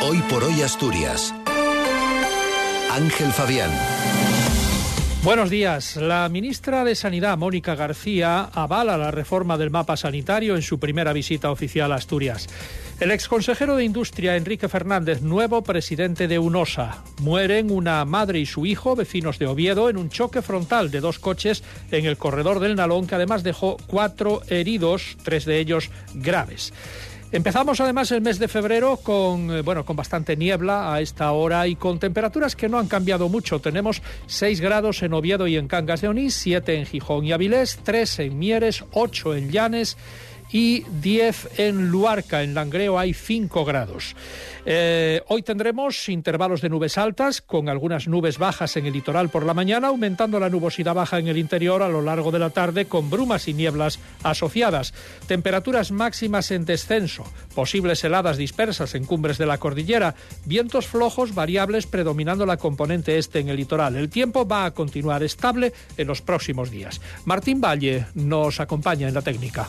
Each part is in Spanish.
Hoy por hoy Asturias. Ángel Fabián. Buenos días. La ministra de Sanidad, Mónica García, avala la reforma del mapa sanitario en su primera visita oficial a Asturias. El exconsejero de Industria, Enrique Fernández, nuevo presidente de UNOSA. Mueren una madre y su hijo, vecinos de Oviedo, en un choque frontal de dos coches en el corredor del Nalón, que además dejó cuatro heridos, tres de ellos graves. Empezamos además el mes de febrero con, eh, bueno, con bastante niebla a esta hora y con temperaturas que no han cambiado mucho. Tenemos 6 grados en Oviedo y en Cangas de Onís, 7 en Gijón y Avilés, 3 en Mieres, 8 en Llanes y 10 en Luarca. En Langreo hay 5 grados. Eh, hoy tendremos intervalos de nubes altas con algunas nubes bajas en el litoral por la mañana, aumentando la nubosidad baja en el interior a lo largo de la tarde con brumas y nieblas asociadas. Temperaturas máximas en descenso, posibles heladas dispersas en cumbres de la cordillera, vientos flojos variables predominando la componente este en el litoral. El tiempo va a continuar estable en los próximos días. Martín Valle nos acompaña en la técnica.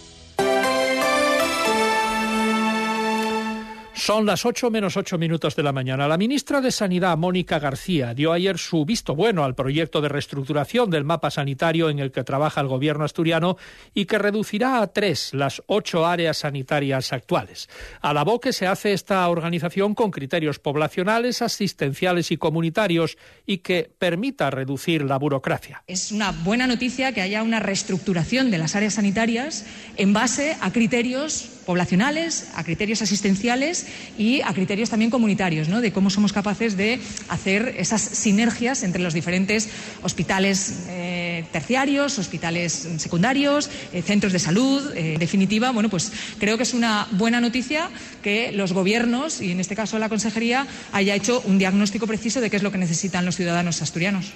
Son las 8 menos 8 minutos de la mañana. La ministra de Sanidad, Mónica García, dio ayer su visto bueno al proyecto de reestructuración del mapa sanitario en el que trabaja el gobierno asturiano y que reducirá a tres las ocho áreas sanitarias actuales. Alabó que se hace esta organización con criterios poblacionales, asistenciales y comunitarios y que permita reducir la burocracia. Es una buena noticia que haya una reestructuración de las áreas sanitarias en base a criterios poblacionales, a criterios asistenciales y a criterios también comunitarios, ¿no? de cómo somos capaces de hacer esas sinergias entre los diferentes hospitales eh, terciarios, hospitales secundarios, eh, centros de salud. Eh, en definitiva, bueno, pues creo que es una buena noticia que los gobiernos, y en este caso la Consejería, haya hecho un diagnóstico preciso de qué es lo que necesitan los ciudadanos asturianos.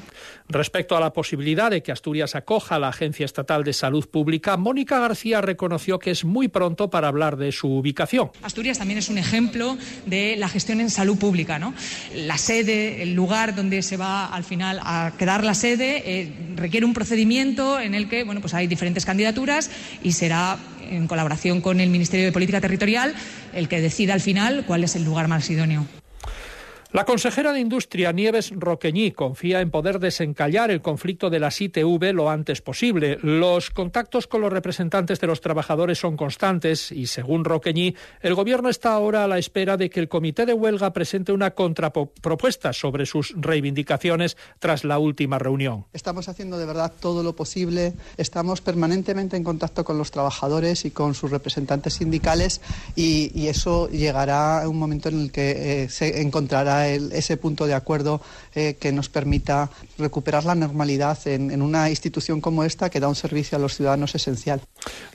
Respecto a la posibilidad de que Asturias acoja a la Agencia Estatal de Salud Pública, Mónica García reconoció que es muy pronto para hablar de su ubicación. Asturias también es un ejemplo de la gestión en salud pública. ¿no? La sede, el lugar donde se va al final a quedar la sede, eh, requiere un procedimiento en el que bueno, pues hay diferentes candidaturas y será en colaboración con el Ministerio de Política Territorial el que decida al final cuál es el lugar más idóneo. La consejera de Industria, Nieves Roqueñí, confía en poder desencallar el conflicto de las ITV lo antes posible. Los contactos con los representantes de los trabajadores son constantes y, según Roqueñí, el Gobierno está ahora a la espera de que el Comité de Huelga presente una contrapropuesta sobre sus reivindicaciones tras la última reunión. Estamos haciendo de verdad todo lo posible. Estamos permanentemente en contacto con los trabajadores y con sus representantes sindicales y, eso llegará a un momento en el que eh, se encontrará ese punto de acuerdo eh, que nos permita recuperar la normalidad en, una institución como esta que da un servicio a los ciudadanos esencial.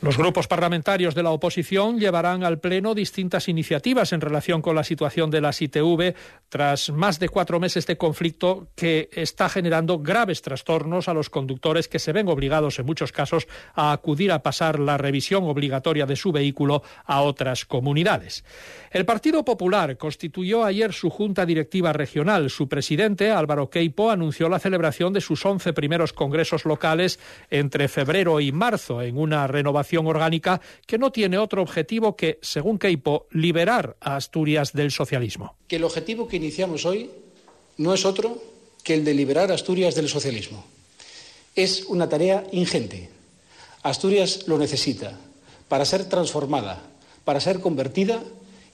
Los grupos parlamentarios de la oposición llevarán al Pleno distintas iniciativas en relación con la situación de las ITV tras más de cuatro meses de conflicto que está generando graves trastornos a los conductores que se ven obligados en muchos casos a acudir a pasar la revisión obligatoria de su vehículo a otras comunidades. El Partido Popular constituyó ayer su Junta Directiva Regional. Su presidente, Álvaro Queipo, anunció la celebración de sus once primeros congresos locales entre febrero y marzo en una renovación orgánica que no tiene otro objetivo que, según Queipo, liberar a Asturias del socialismo. Que el objetivo que iniciamos hoy no es otro que el de liberar a Asturias del socialismo. Es una tarea ingente. Asturias lo necesita para ser transformada, para ser convertida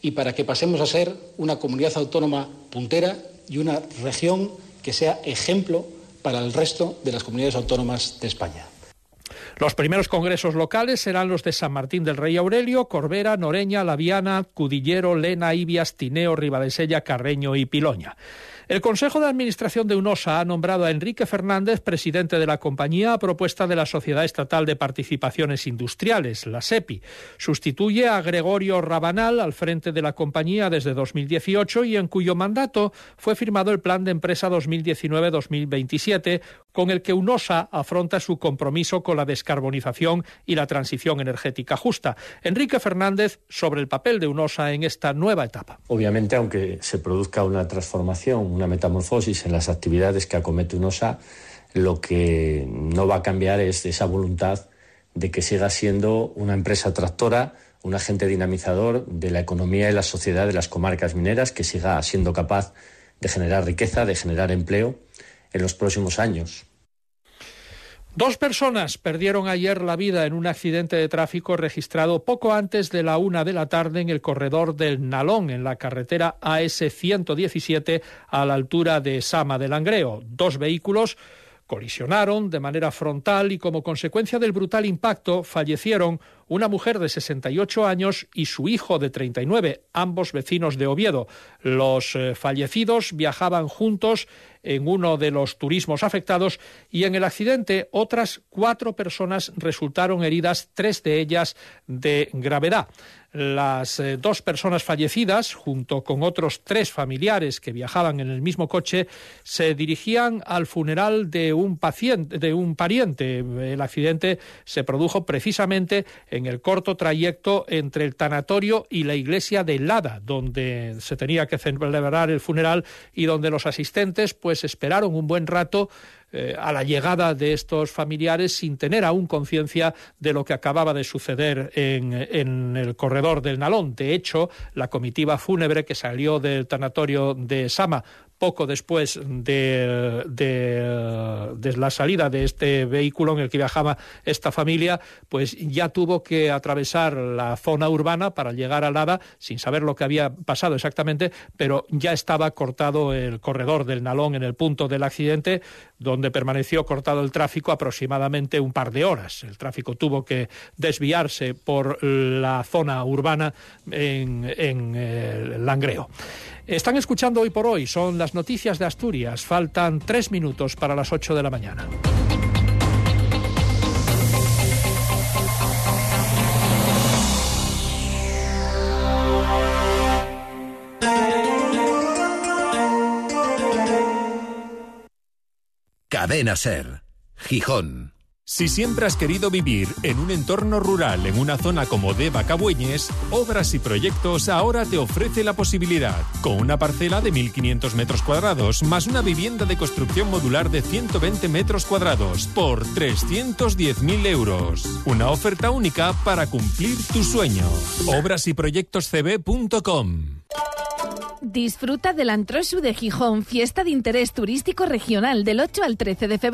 y para que pasemos a ser una comunidad autónoma puntera y una región que sea ejemplo para el resto de las comunidades autónomas de España. Los primeros congresos locales serán los de San Martín del Rey Aurelio, Corbera, Noreña, Laviana, Cudillero, Lena, Ibias, Tineo, Ribadesella, Carreño y Piloña. El Consejo de Administración de UNOSA ha nombrado a Enrique Fernández presidente de la compañía a propuesta de la Sociedad Estatal de Participaciones Industriales, la SEPI. Sustituye a Gregorio Rabanal al frente de la compañía desde 2018 y en cuyo mandato fue firmado el Plan de Empresa 2019-2027 con el que UNOSA afronta su compromiso con la descarbonización y la transición energética justa. Enrique Fernández sobre el papel de UNOSA en esta nueva etapa. Obviamente, aunque se produzca una transformación, una metamorfosis en las actividades que acomete UNOSA, lo que no va a cambiar es esa voluntad de que siga siendo una empresa tractora, un agente dinamizador de la economía y la sociedad de las comarcas mineras, que siga siendo capaz de generar riqueza, de generar empleo en los próximos años. Dos personas perdieron ayer la vida en un accidente de tráfico registrado poco antes de la una de la tarde en el corredor del Nalón, en la carretera AS 117, a la altura de Sama del Langreo. Dos vehículos colisionaron de manera frontal y como consecuencia del brutal impacto fallecieron una mujer de 68 años y su hijo de 39, ambos vecinos de Oviedo. Los eh, fallecidos viajaban juntos en uno de los turismos afectados y en el accidente otras cuatro personas resultaron heridas, tres de ellas de gravedad. Las eh, dos personas fallecidas, junto con otros tres familiares que viajaban en el mismo coche, se dirigían al funeral de un de un pariente. El accidente se produjo precisamente en el corto trayecto entre el tanatorio y la iglesia de Lada, donde se tenía que celebrar el funeral y donde los asistentes pues esperaron un buen rato eh, a la llegada de estos familiares sin tener aún conciencia de lo que acababa de suceder en, en, el corredor del Nalón. De hecho, la comitiva fúnebre que salió del tanatorio de Sama poco después de, de, la salida de este vehículo en el que viajaba esta familia, pues ya tuvo que atravesar la zona urbana para llegar a Lada sin saber lo que había pasado exactamente, pero ya estaba cortado el corredor del Nalón en el punto del accidente, donde permaneció cortado el tráfico aproximadamente un par de horas. El tráfico tuvo que desviarse por la zona urbana en, el Langreo. Están escuchando hoy por hoy, son las noticias de Asturias. Faltan tres minutos para las ocho de la mañana. Cadena Ser, Gijón. Si siempre has querido vivir en un entorno rural en una zona como Deva Cabueñes, Obras y Proyectos ahora te ofrece la posibilidad, con una parcela de 1.500 metros cuadrados más una vivienda de construcción modular de 120 metros cuadrados por 310.000 euros. Una oferta única para cumplir tu sueño. Obras y CB.com Disfruta del Antrosu de Gijón, fiesta de interés turístico regional del 8 al 13 de febrero.